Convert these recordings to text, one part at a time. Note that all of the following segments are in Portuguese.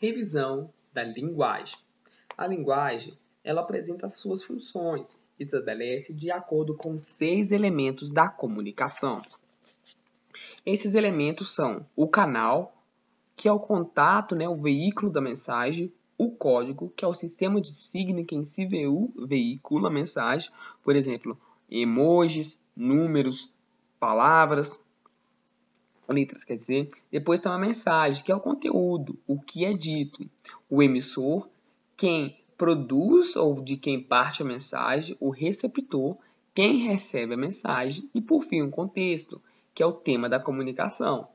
Revisão da linguagem. A linguagem, ela apresenta as suas funções e estabelece de acordo com seis elementos da comunicação. Esses elementos são o canal, que é o contato, né, o veículo da mensagem, o código, que é o sistema de signo que em si veicula a mensagem, por exemplo, emojis, números, palavras, letras, quer dizer. Depois tem uma mensagem, que é o conteúdo, o que é dito. O emissor, quem produz ou de quem parte a mensagem, o receptor, quem recebe a mensagem e, por fim, o contexto, que é o tema da comunicação.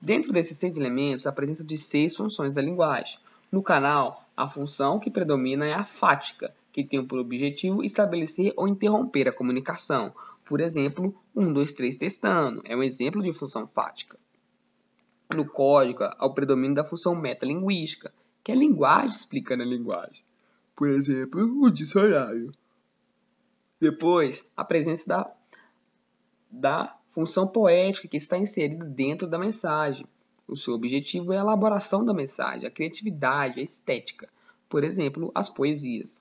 Dentro desses seis elementos, a presença de seis funções da linguagem. No canal, a função que predomina é a fática, que tem por objetivo estabelecer ou interromper a comunicação. Por exemplo, 1, 2, 3 testando é um exemplo de função fática. No código, há o predomínio da função metalinguística, que é a linguagem explicando a linguagem. Por exemplo, o dicionário. Depois, a presença da, da função poética que está inserida dentro da mensagem. O seu objetivo é a elaboração da mensagem, a criatividade, a estética. Por exemplo, as poesias.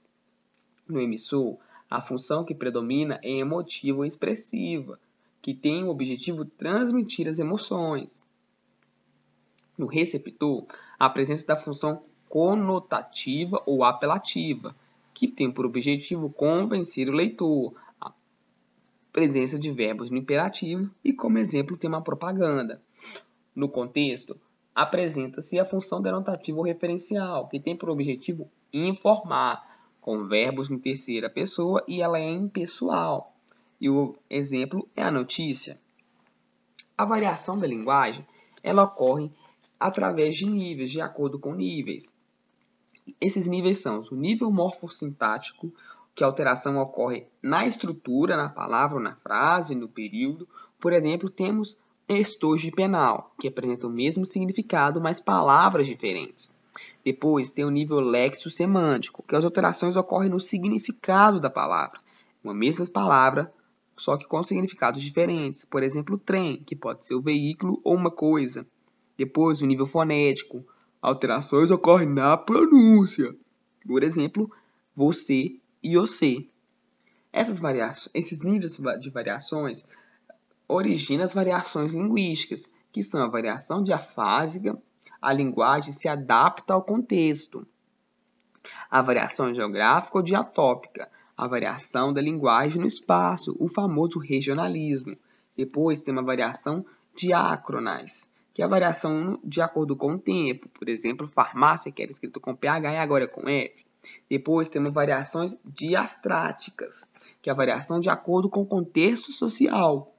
No emissor, a função que predomina é emotiva ou expressiva, que tem o objetivo transmitir as emoções. No receptor, a presença da função conotativa ou apelativa, que tem por objetivo convencer o leitor. A presença de verbos no imperativo e, como exemplo, tem uma propaganda. No contexto, apresenta-se a função denotativa ou referencial, que tem por objetivo informar, com verbos em terceira pessoa e ela é impessoal. E o exemplo é a notícia. A variação da linguagem ela ocorre através de níveis, de acordo com níveis. Esses níveis são o nível morfossintático, que a alteração ocorre na estrutura, na palavra na frase, no período. Por exemplo, temos estojo penal, que apresenta o mesmo significado, mas palavras diferentes. Depois tem o nível lexo-semântico, que as alterações ocorrem no significado da palavra. Uma mesma palavra, só que com significados diferentes. Por exemplo, trem, que pode ser o veículo ou uma coisa. Depois, o nível fonético. Alterações ocorrem na pronúncia. Por exemplo, você e você. Essas variações, esses níveis de variações originam as variações linguísticas, que são a variação diafásica, a linguagem se adapta ao contexto. A variação geográfica ou diatópica, a variação da linguagem no espaço, o famoso regionalismo. Depois tem uma variação diacronais, que é a variação de acordo com o tempo. Por exemplo, farmácia, que era escrito com PH e agora é com F. Depois temos variações diastráticas, que é a variação de acordo com o contexto social.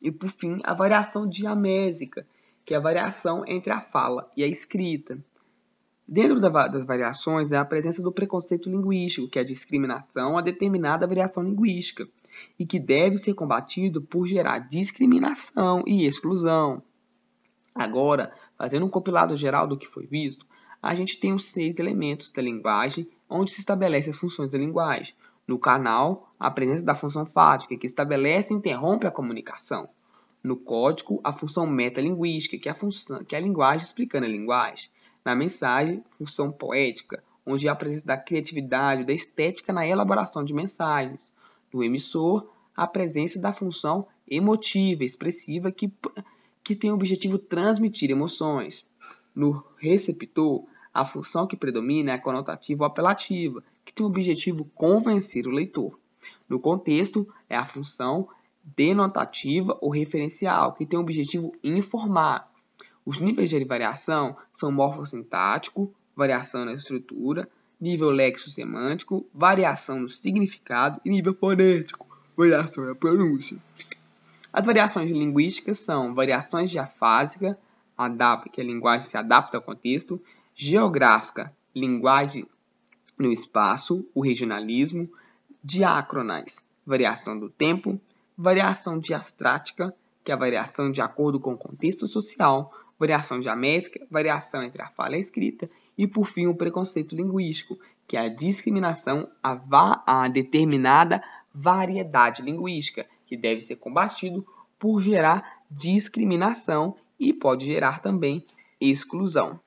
E por fim, a variação diamésica, que é a variação entre a fala e a escrita. Dentro das variações é a presença do preconceito linguístico, que é a discriminação a determinada variação linguística, e que deve ser combatido por gerar discriminação e exclusão. Agora, fazendo um compilado geral do que foi visto, a gente tem os seis elementos da linguagem, onde se estabelecem as funções da linguagem. No canal, a presença da função fática, que estabelece e interrompe a comunicação no código a função metalinguística, que é a, função, que é a linguagem explicando a linguagem. Na mensagem, função poética, onde há a presença da criatividade, da estética na elaboração de mensagens. No emissor, a presença da função emotiva, expressiva, que, que tem o objetivo transmitir emoções. No receptor, a função que predomina é a conotativa ou apelativa, que tem o objetivo convencer o leitor. No contexto, é a função denotativa ou referencial, que tem o objetivo informar. Os níveis de variação são morfossintático, variação na estrutura, nível lexo-semântico, variação no significado e nível fonético, variação na pronúncia. As variações linguísticas são variações diafásica, que a linguagem se adapta ao contexto, geográfica, linguagem no espaço, o regionalismo, diacronais, variação do tempo, variação diastrática, que é a variação de acordo com o contexto social, variação diamétrica, variação entre a fala e a escrita, e por fim o preconceito linguístico, que é a discriminação a, a determinada variedade linguística, que deve ser combatido por gerar discriminação e pode gerar também exclusão.